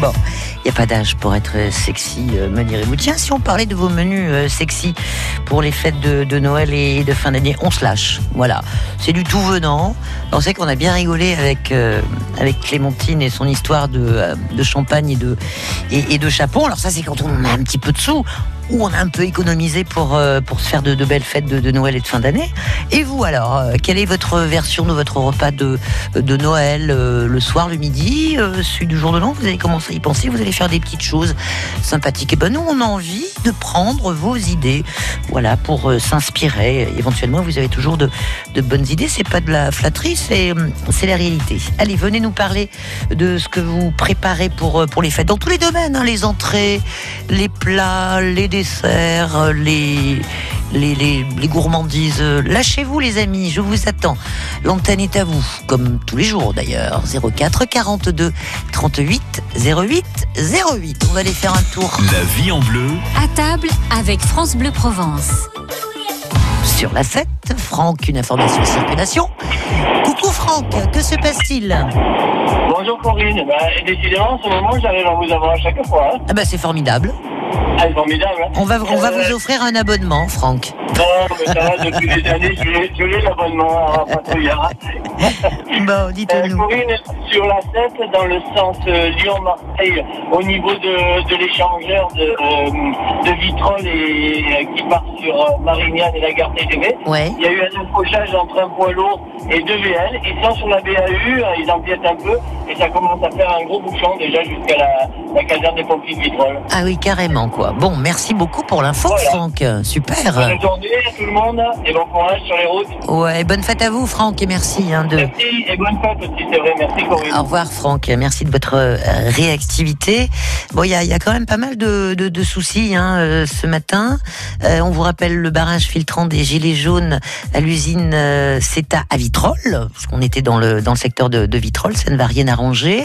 Bon, il n'y a pas d'âge pour être sexy, euh, me direz-vous. Tiens, si on parlait de vos menus euh, sexy pour les fêtes de, Noël et de fin d'année, on se lâche. Voilà, c'est du tout venant. On sait qu'on a bien rigolé avec, euh, Clémentine et son histoire de, euh, champagne et de, et, chapon. Alors ça, c'est quand on a un petit peu de sous ou on a un peu économisé pour, euh, pour se faire de, belles fêtes de, Noël et de fin d'année. Et vous alors, euh, quelle est votre version de votre repas de, de Noël euh, le soir, le midi, celui du jour de l'an? Vous allez commencer à y penser, vous allez faire des petites choses sympathiques. Et ben nous, on a envie de prendre vos idées, voilà, pour s'inspirer. Éventuellement, vous avez toujours de, de bonnes idées. C'est pas de la flatterie, c'est la réalité. Allez, venez nous parler de ce que vous préparez pour, pour les fêtes, dans tous les domaines, hein, les entrées, les plats, les desserts, euh, les, les, les, les gourmandises. Lâchez-vous les amis, je vous attends. L'antenne est à vous, comme tous les jours d'ailleurs. 04 42 38 08 08. On va aller faire un tour La vie en bleu, À table avec France Bleu Provence. sur la 7. Franck, une information de circulation. Coucou Franck, que se passe-t-il? Bonjour Corinne, bah, décidément en ce moment j'arrive à vous avoir à chaque fois. Hein. Ah bah c'est formidable. Ah, formidable. Hein. On va, on va Euh, vous offrir un abonnement, Franck. Non, mais ça va, depuis des années, je l'ai- l'abonnement à Patrouillard. Bon, Euh, dites-nous. Corinne, sur la 7, dans le sens euh, Lyon-Marseille, au niveau de, de l'échangeur de, euh, de Vitrolles et euh, qui part sur euh, Marignane et la gare TGV, Ouais. il y a eu un accrochage entre un poids lourd et deux VL. Ils sont sur la BAU, euh, ils empiètent un peu et ça commence à faire un gros bouchon déjà jusqu'à la, la caserne des pompiers de Vitrolles. Ah oui, carrément, quoi. Bon, merci beaucoup pour l'info, Voilà. Franck. Super. Bonne journée à tout le monde et bon courage sur les routes. Ouais, bonne fête à vous, Franck, et merci hein, de. Merci et bonne fête aussi, c'est vrai. Merci Corinne. Au revoir Franck, merci de votre euh, réactivité. Bon, il y a, il y a quand même pas mal de, de- de soucis hein, euh, ce matin. Euh, on vous rappelle le barrage filtrant des gilets jaunes à l'usine euh, CETA à Vitrolles, parce qu'on était dans le, dans le secteur de, de Vitrolles, ça ne va rien arranger.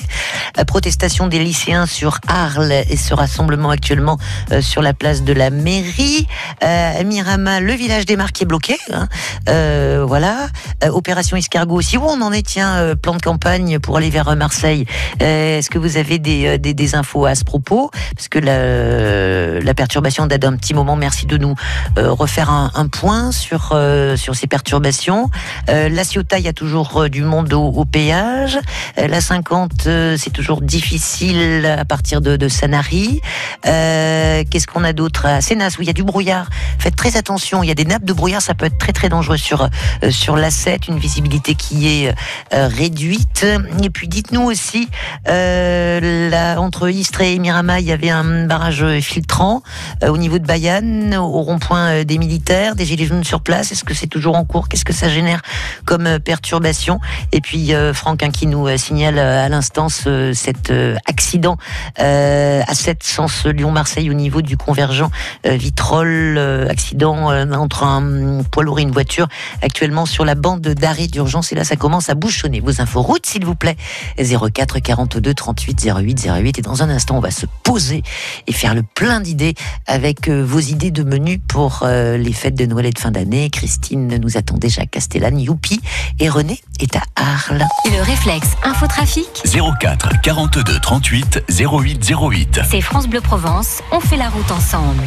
Protestation des lycéens sur Arles et ce rassemblement actuellement euh, sur la place de la mairie. Euh, Mirama, le village des Marques est bloqué. hein. Euh, voilà. Euh, opération escargot aussi. Où on en est, tiens, plan de campagne pour aller vers Marseille. Est-ce que vous avez des, infos à ce propos? Parce que la, perturbation date d'un petit moment. Merci de nous refaire un, point sur, ces perturbations. La Ciotat, il y a toujours du monde au, au péage. La 50, euh, c'est toujours difficile à partir de, de Sanary. Euh, Qu'est-ce qu'on a d'autre à Sénas où il y a du brouillard. Faites très attention, il y a des nappes de brouillard, ça peut être très très dangereux sur euh, sur l'A7, une visibilité qui est euh, réduite. Et puis dites-nous aussi, euh, entre Istres et Mirama, il y avait un barrage filtrant au niveau de Bayonne, au rond-point des militaires, des gilets jaunes sur place. Est-ce que c'est toujours en cours? Qu'est-ce que ça génère comme perturbation? Et puis Franck hein, qui nous signale à l'instant ce- cet accident euh, à 7 sens Lyon-Marseille au niveau du convergent euh, Vitrolles, euh, accident euh, entre un poids lourd et une voiture actuellement sur la bande d'arrêt d'urgence et là ça commence à bouchonner. Vos infos routes s'il vous plaît 04 42 38 08 08 et dans un instant on va se poser et faire le plein d'idées avec euh, vos idées de menu pour euh, les fêtes de Noël et de fin d'année. Christine nous attend déjà à Castellane, Youpi et René est à Arles. Le réflexe infotrafic, 04 42 38 08 08. c'est France Bleu Provence. On fait la route ensemble.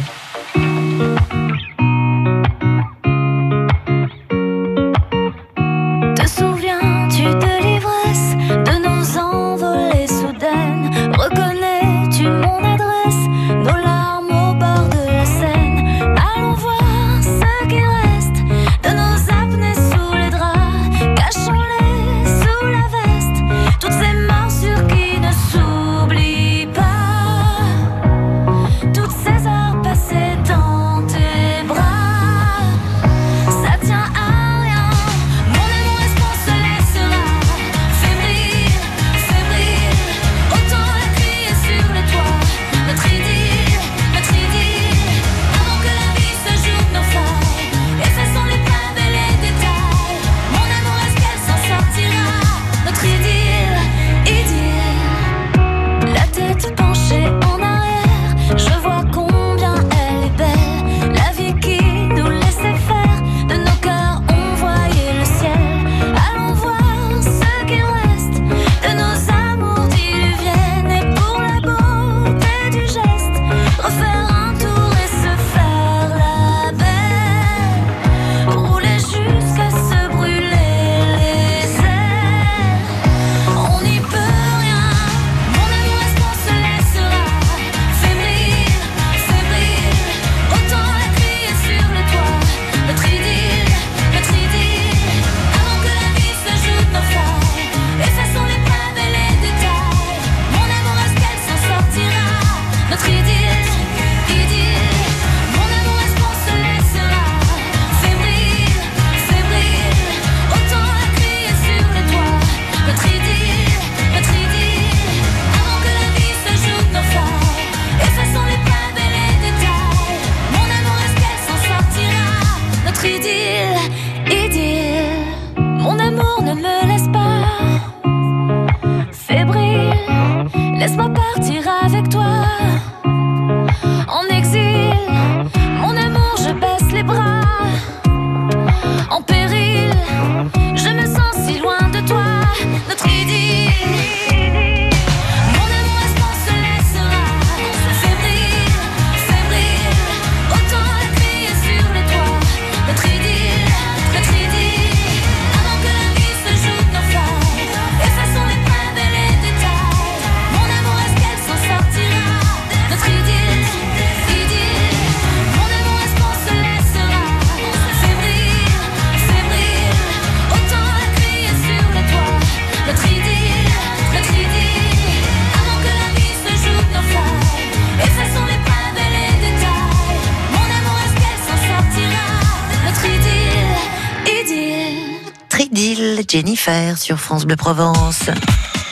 Tridil, Jennifer sur France Bleu Provence.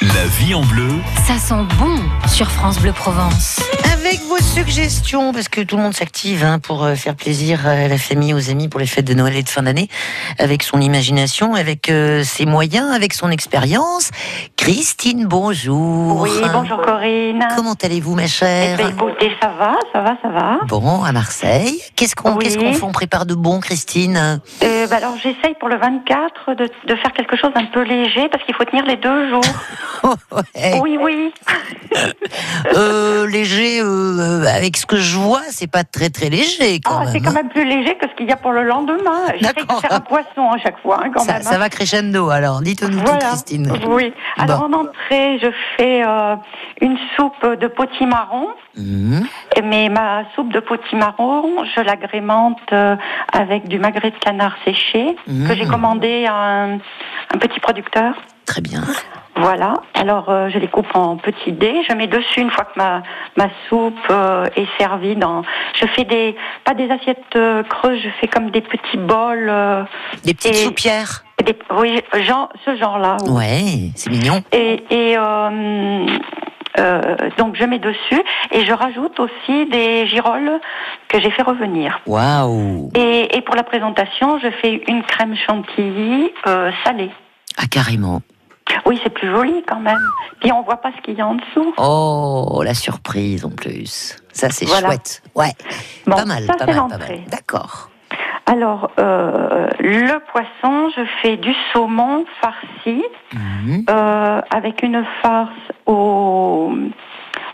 La vie en bleu, Ça sent bon sur France Bleu Provence. Avec suggestions, parce que tout le monde s'active hein, pour euh, faire plaisir à la famille, aux amis pour les fêtes de Noël et de fin d'année, avec son imagination, avec euh, ses moyens, avec son expérience. Christine, bonjour. Oui, bonjour Corinne. Comment allez-vous, ma Eh chère ben, écoutez, ça va, ça va, ça va. Bon, à Marseille. Qu'est-ce qu'on Oui. qu'est-ce qu'on fait On prépare de bon, Christine? Euh, bah alors j'essaye pour le 24 de, de faire quelque chose d'un peu léger parce qu'il faut tenir les deux jours. Ouais. Oui, oui. Euh, léger, euh, avec ce que je vois, c'est pas très très léger quand Ah, c'est quand hein. même plus léger que ce qu'il y a pour le lendemain. J'essaye de faire un poisson à chaque fois, hein, quand ça, même. ça hein. va crescendo alors. Dites-nous tout. Christine. Oui. Alors en entrée, je fais euh, une soupe de potimarron. Mhm. Mais ma soupe de potimarron, je l'agrémente euh, avec du magret de canard séché Mmh. que j'ai commandé à un, un petit producteur. Très bien. Voilà. Alors euh, je les coupe en petits dés. Je mets dessus une fois que ma ma soupe euh, est servie. Dans, je fais des pas des assiettes euh, creuses. Je fais comme des petits bols. euh, Des petites Et- soupières. des, oui, genre ce genre-là. oui. Ouais, c'est mignon. Et, et euh, donc je mets dessus et je rajoute aussi des girolles que j'ai fait revenir. Waouh. Et, et pour la présentation, je fais une crème chantilly euh, salée. Ah, carrément. Oui, c'est plus joli quand même. Puis on voit pas ce qu'il y a en dessous. Oh, la surprise en plus. Ça, c'est Voilà. chouette. Ouais. Bon, pas mal, ça, pas mal, pas mal. D'accord. Alors, euh, le poisson, je fais du saumon farci Mhm. euh, avec une farce au,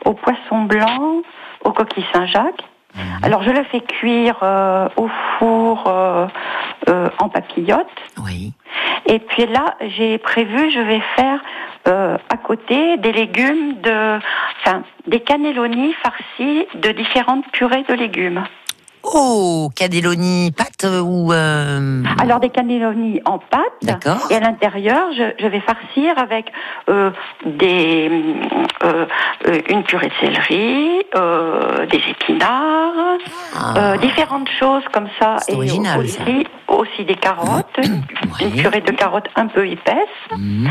au poisson blanc, au coquille Saint-Jacques. Mhm. Alors, je le fais cuire euh, au four euh, euh, en papillote. Oui. Et puis là, j'ai prévu, je vais faire euh, à côté des légumes de, enfin, des cannelloni farcis de différentes purées de légumes. Cadéloni, pâte ou. euh, Alors des cannelloni en pâte. D'accord. Et à l'intérieur, je, je vais farcir avec euh, des, euh, une purée de céleri, des épinards, Ah. différentes choses comme ça. C'est original, aussi, ça. aussi des carottes, une Oui. purée de carottes un peu épaisse. Mhm.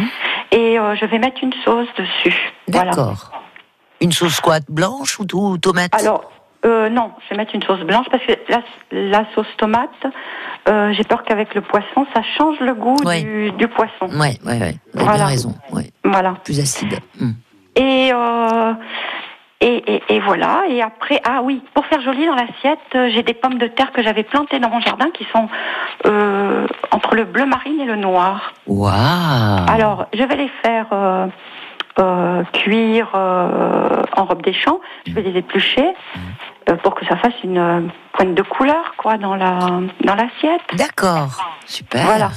Et je vais mettre une sauce dessus. Voilà. D'accord. Une sauce quoi Blanche ou tomate? Alors, euh, non, je vais mettre une sauce blanche parce que la, la sauce tomate, euh, j'ai peur qu'avec le poisson, ça change le goût Ouais. du, du poisson. Vous avez bien Voilà. raison. Ouais. Voilà. Plus acide. Hmm. Et, euh, et, et, et voilà. Et après, ah oui, pour faire joli dans l'assiette, j'ai des pommes de terre que j'avais plantées dans mon jardin qui sont entre le bleu marine et le noir. Waouh. Alors, je vais les faire cuire en robe des champs. Je vais les éplucher euh, pour que ça fasse une euh, pointe de couleur, quoi, dans la dans l'assiette. D'accord. Super. Voilà.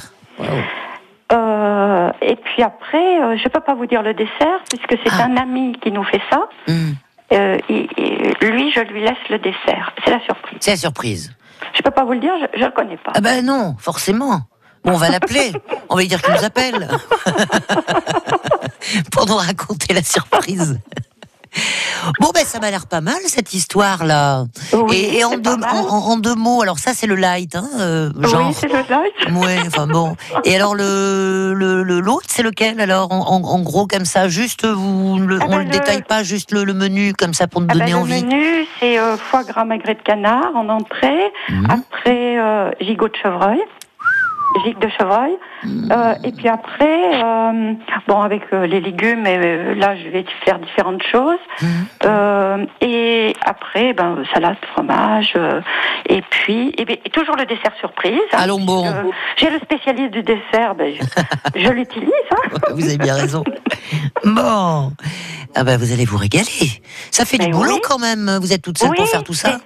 Euh, et puis après, euh, je peux pas vous dire le dessert puisque c'est Ah. un ami qui nous fait ça. Hmm. Euh, lui, je lui laisse le dessert. C'est la surprise. C'est la surprise. Je peux pas vous le dire, je, je le connais pas. Ah ben non, forcément. Bon, on va l'appeler. on va lui dire qu'il nous appelle. Pour nous raconter la surprise. Bon, ben ça m'a l'air pas mal cette histoire-là. Oui, et et en, deux, en, deux mots, alors ça c'est le light, hein, euh, genre. Oui, c'est le light. Ouais, enfin bon. Et alors le le le- l'autre, c'est lequel alors en, gros comme ça, juste vous le- Ah on ben, le le- détaille pas, juste le, le menu comme ça pour nous Ah ben, donner le envie. menu, c'est euh, foie gras magret de canard en entrée. Mhm. Après, euh, gigot de chevreuil. Gigue de chevreuil. Euh, et puis après, euh, bon, avec euh, les légumes, euh, là, je vais faire différentes choses. Euh, et après, ben, salade, fromage. et puis, et, bien, et toujours le dessert surprise. hein, Allons bon. J'ai le spécialiste du dessert, ben, je, je l'utilise. Hein. Vous avez bien raison. Bon. Ah bah vous allez vous régaler. Ça fait du Mais boulot oui. quand même. Vous êtes toute seule pour faire tout ça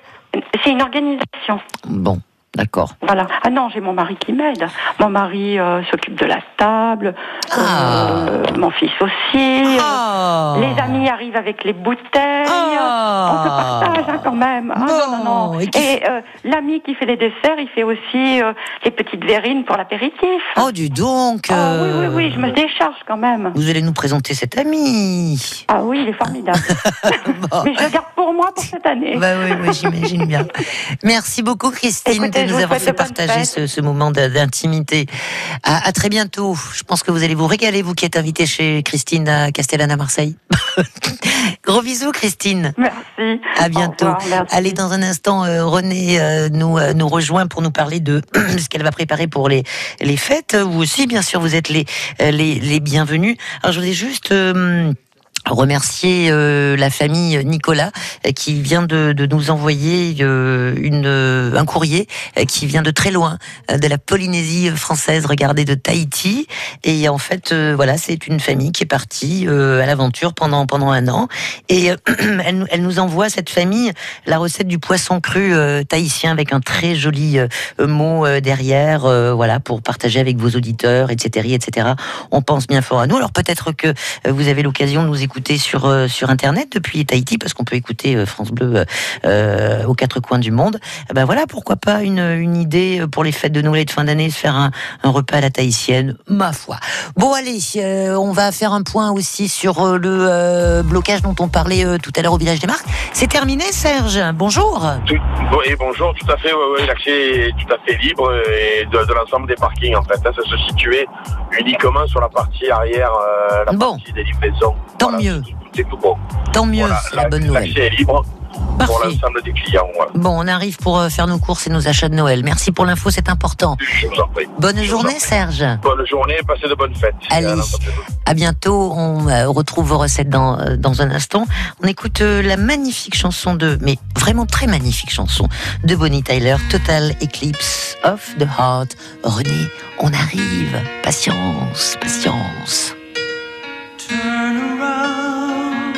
C'est une organisation. Bon, d'accord. Voilà. Ah non, j'ai mon mari qui m'aide. Mon mari euh, s'occupe de la table. Ah. euh, mon fils aussi. Ah. Les amis arrivent avec les bouteilles. Ah. On se partage hein, quand même. Ah, non, non, non. et euh, l'ami qui fait les desserts, il fait aussi euh, les petites verrines pour l'apéritif. Oh, du donc. Oui, euh, oui, oui, je me décharge quand même. Vous allez nous présenter cet ami. Ah oui, il est formidable. Bon. Mais je le garde pour moi pour cette année. Bah oui, oui, j'imagine bien. Merci beaucoup, Christine, Écoutez, de nous avoir fait partager ce, ce moment d'intimité. À, à très bientôt. Je pense que vous allez vous régaler, vous qui êtes invité chez Christine à Castellane à Marseille. Gros bisous, Christine. Merci. À bientôt. revoir. Allez, dans un instant, euh, René euh, nous, euh, nous rejoint pour nous parler de ce qu'elle va préparer pour les, les fêtes. Vous aussi, bien sûr, vous êtes les, euh, les, les bienvenus. Alors, je voulais juste... remercier euh, la famille Nicolas euh, qui vient de, de nous envoyer euh, une, euh, un courrier euh, qui vient de très loin de la Polynésie française, regardez de Tahiti. Et en fait voilà c'est une famille qui est partie à l'aventure pendant pendant un an. Et elle, elle nous envoie cette famille la recette du poisson cru tahitien avec un très joli mot derrière voilà pour partager avec vos auditeurs etc etc on pense bien fort à nous. Alors peut-être que vous avez l'occasion de nous écouter sur euh, sur internet depuis Tahiti parce qu'on peut écouter euh, France Bleu euh, aux quatre coins du monde. Eh ben voilà, pourquoi pas une, une idée pour les fêtes de Noël et de fin d'année, se faire un, un repas à la tahitienne, ma foi. Bon allez, euh, on va faire un point aussi sur le euh, blocage dont on parlait tout à l'heure au village des Marques. C'est terminé, Serge. Bonjour. Tout- oui, bonjour, tout à fait, ouais, ouais, l'accès est tout à fait libre et de, de l'ensemble des parkings en fait. hein, ça se situait uniquement sur la partie arrière, la Bon. partie des livraisons. Tant Voilà, mieux. c'est tout- C'est tout bon. Tant mieux, Voilà, c'est la bonne nouvelle. L'accès est libre pour l'ensemble des clients. ouais. Bon, on arrive pour euh, faire nos courses et nos achats de Noël. Merci pour l'info, c'est important. Je vous en prie. Bonne Je journée, en prie. Serge. Bonne journée, passez de bonnes fêtes. Allez. À bientôt. On euh, retrouve vos recettes dans, euh, dans un instant. On écoute la magnifique chanson de, mais vraiment très magnifique chanson de Bonnie Tyler, Total Eclipse of the Heart. René, on arrive. Patience, patience.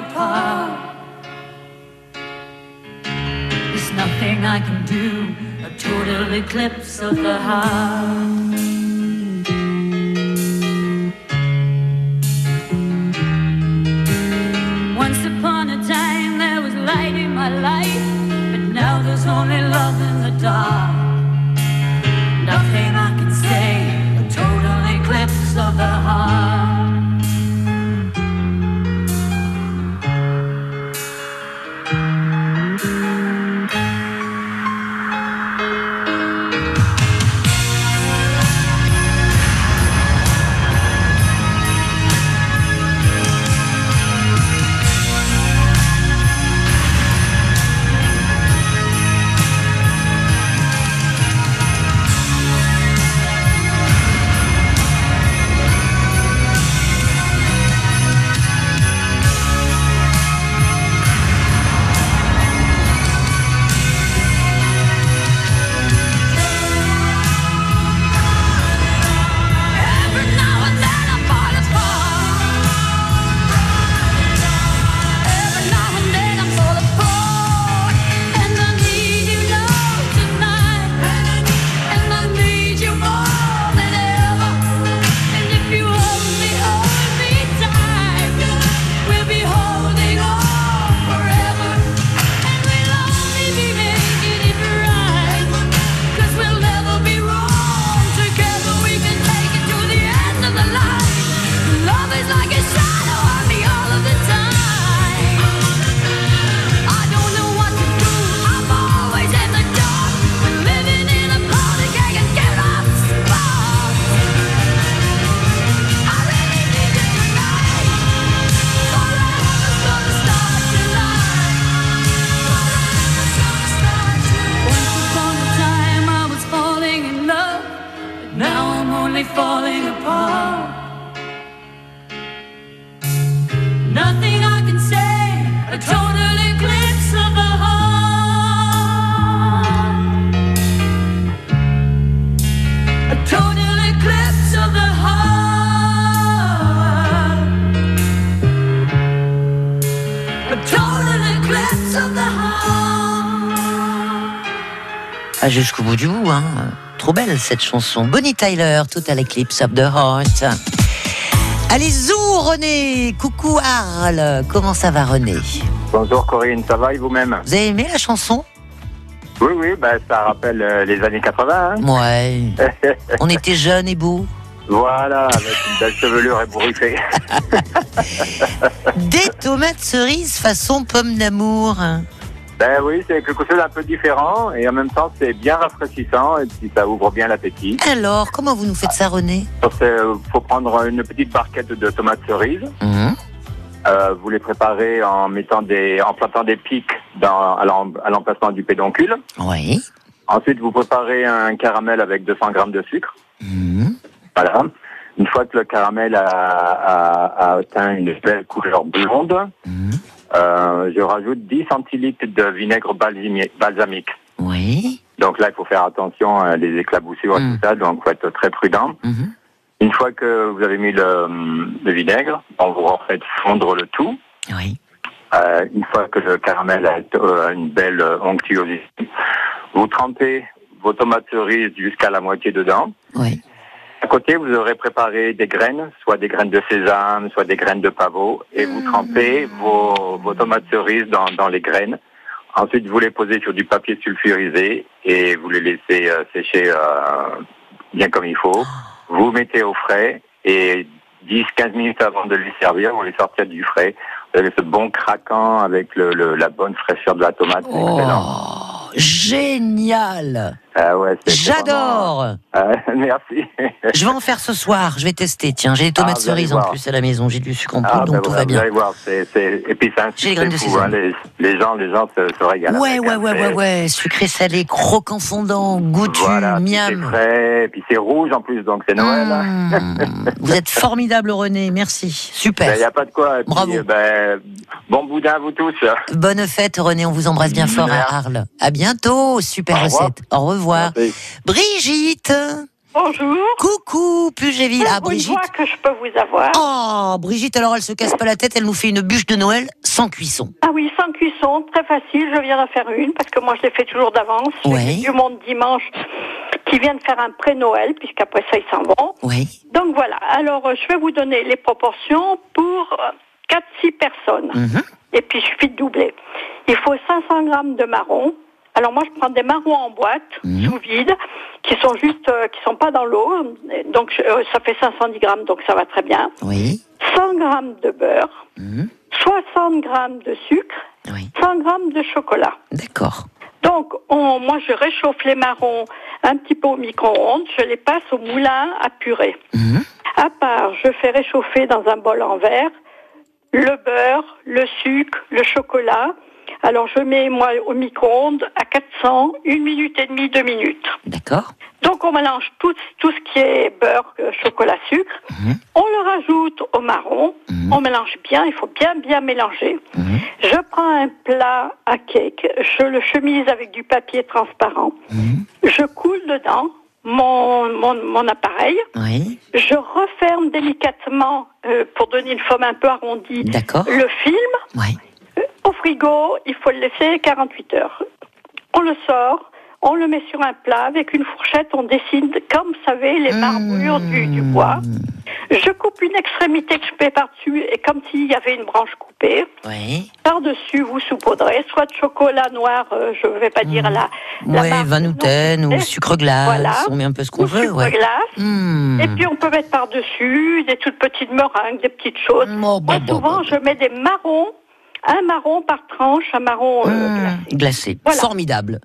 Apart. There's nothing I can do, a total eclipse of the heart. Jusqu'au bout du bout, hein. Trop belle cette chanson. Bonnie Tyler, Total Eclipse of the Heart. Allez, zou René Coucou Arles Comment ça va René? Bonjour Corinne, ça va et vous-même? Vous avez aimé la chanson? Oui, oui, bah, ça rappelle euh, les années 80. hein. Ouais. On était jeunes et beaux. voilà, avec une belle chevelure ébouriffée. Des tomates cerises façon pomme d'amour. Ben oui, c'est quelque chose d'un peu différent et en même temps c'est bien rafraîchissant et puis ça ouvre bien l'appétit. Alors, comment vous nous faites ça René? Il faut prendre une petite barquette de tomates cerises. Mhm. Euh, vous les préparez en mettant des, en plantant des pics dans, à l'em- à l'emplacement du pédoncule. Oui. Ensuite, vous préparez un caramel avec 200 grammes de sucre. Mhm. Voilà. Une fois que le caramel a, a- a atteint une belle couleur blonde, Mhm. Euh, je rajoute 10 centilitres de vinaigre balsami- balsamique. Oui. Donc là, il faut faire attention à les éclaboussures et Mm. tout ça, donc faut être très prudent. Mhm. Une fois que vous avez mis le, le vinaigre, on vous refait fondre le tout. Oui. Euh, une fois que le caramel a euh, une belle euh, onctuosité, vous trempez vos tomates cerises jusqu'à la moitié dedans. Oui. À côté, vous aurez préparé des graines, soit des graines de sésame, soit des graines de pavot, et vous trempez vos, vos tomates cerises dans, dans les graines. Ensuite, vous les posez sur du papier sulfurisé et vous les laissez euh, sécher euh, bien comme il faut. Vous mettez au frais et 10-15 minutes avant de les servir, vous les sortez du frais. Vous avez ce bon craquant avec le, le- la bonne fraîcheur de la tomate. C'est excellent. Génial Ah ouais, J'adore vraiment- Ah, merci. Je vais en faire ce soir, je vais tester. Tiens, j'ai des tomates Ah, vous cerises en plus à la maison, j'ai du sucre en poudre, Ah, donc ben tout voilà, va Vous bien. allez voir, c'est, c'est... et puis c'est un succès de fou, hein, les, les gens, les gens se, se régalent. Ouais, ouais, hein, ouais, c'est- ouais, ouais, sucré salé, croquant fondant, goûtu, Voilà, puis c'est miam. frais, et puis c'est rouge en plus, donc c'est Noël. hein. Mmh. Vous êtes formidable René, merci. Il Super. n'y a pas de quoi. et puis, Bravo. euh, ben, bon boudin à vous tous. Bonne fête René, on vous embrasse bien fort à Arles. À bientôt, super Au revoir. recette. Au revoir. Merci. Brigitte Bonjour. Coucou, Pugéville. Ah, une Brigitte. fois que je peux vous avoir. Oh, Brigitte, alors elle se casse pas la tête, elle nous fait une bûche de Noël sans cuisson. Ah oui, sans cuisson, très facile. Je viens d'en faire une parce que moi je l'ai fait toujours d'avance. Ouais. du monde dimanche qui viennent faire un pré-Noël puisqu'après ça ils s'en vont. Oui. Donc voilà. Alors euh, je vais vous donner les proportions pour 4-6 personnes. Mhm. Et puis il suffit de doubler. Il faut 500 grammes de marron. Alors moi je prends des marrons en boîte Mhm. sous vide qui sont juste euh, qui sont pas dans l'eau. Donc je- euh, ça fait 510 grammes donc ça va très bien. Oui. 100 grammes de beurre, Mhm. 60 grammes de sucre, Oui. 100 grammes de chocolat. D'accord. Donc, on- moi, je réchauffe les marrons un petit peu au micro-ondes, je les passe au moulin à purée. Mhm. À part, je fais réchauffer dans un bol en verre le beurre, le sucre, le chocolat. Alors, je mets, moi, au micro-ondes à 400, une minute et demie, deux minutes. D'accord. Donc, on mélange tout, tout ce qui est beurre, euh, chocolat, sucre. Mhm. On le rajoute au marron. Mhm. On mélange bien, il faut bien, bien mélanger. Mhm. Je prends un plat à cake, je le chemise avec du papier transparent. Je coule dedans mon, mon, mon appareil. Oui. Je referme délicatement euh, pour donner une forme un peu arrondie le film. Oui. Au frigo, il faut le laisser 48 heures. On le sort, on le met sur un plat avec une fourchette, on dessine, comme vous savez, les marbrures du, du bois. Je coupe une extrémité que je mets par-dessus et comme s'il y avait une branche coupée. Oui. Par-dessus, vous saupoudrez soit de chocolat noir, euh, je ne vais pas dire la, la Ouais, marque, vin ou sucre glace. Voilà. On met un peu ce qu'on veut, sucre ouais. glace. Hmm. Et puis on peut mettre par-dessus des toutes petites meringues, des petites choses. Oh, bah, Moi, bah, souvent, bah, je mets des marrons, un marron par tranche, un marron euh, Hmm. glacé. Glacé. Voilà. Formidable.